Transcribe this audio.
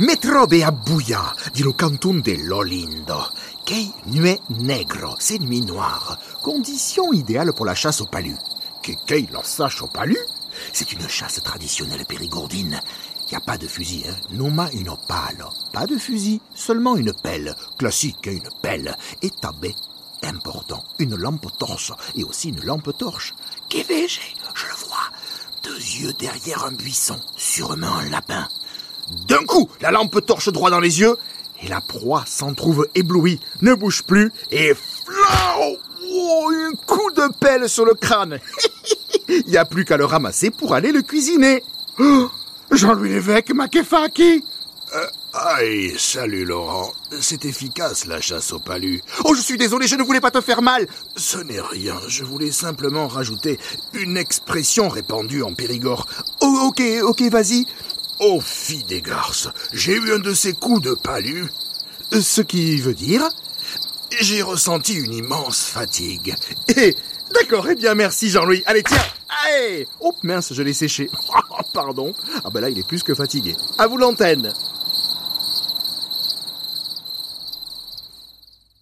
Me trobe a Bouya, dit le canton de Lolindo. Kei nuet negro, c'est nuit noire. Condition idéale pour la chasse au palu. Que kei la sache au palu? C'est une chasse traditionnelle périgourdine. Y a pas de fusil, hein. Noma une pale. Pas de fusil, seulement une pelle. Classique, une pelle. Et tabé. Important. Une lampe torche. Et aussi une lampe torche. Je Je le vois. Deux yeux derrière un buisson. Sûrement un lapin. D'un coup, la lampe torche droit dans les yeux. Et la proie s'en trouve éblouie, ne bouge plus, et flau oh, Un coup de pelle sur le crâne Il n'y a plus qu'à le ramasser pour aller le cuisiner oh, Jean-Louis Lévesque, Makefaki euh, Aïe, salut Laurent. C'est efficace la chasse au palu. Oh, je suis désolé, je ne voulais pas te faire mal. Ce n'est rien, je voulais simplement rajouter une expression répandue en Périgord. Oh, ok, ok, vas-y. Oh, fille des garces, j'ai eu un de ces coups de palu. Euh, ce qui veut dire J'ai ressenti une immense fatigue. Eh, d'accord, eh bien merci Jean-Louis. Allez, tiens Allez Oh mince, je l'ai séché. Pardon. Ah ben là, il est plus que fatigué. À vous l'antenne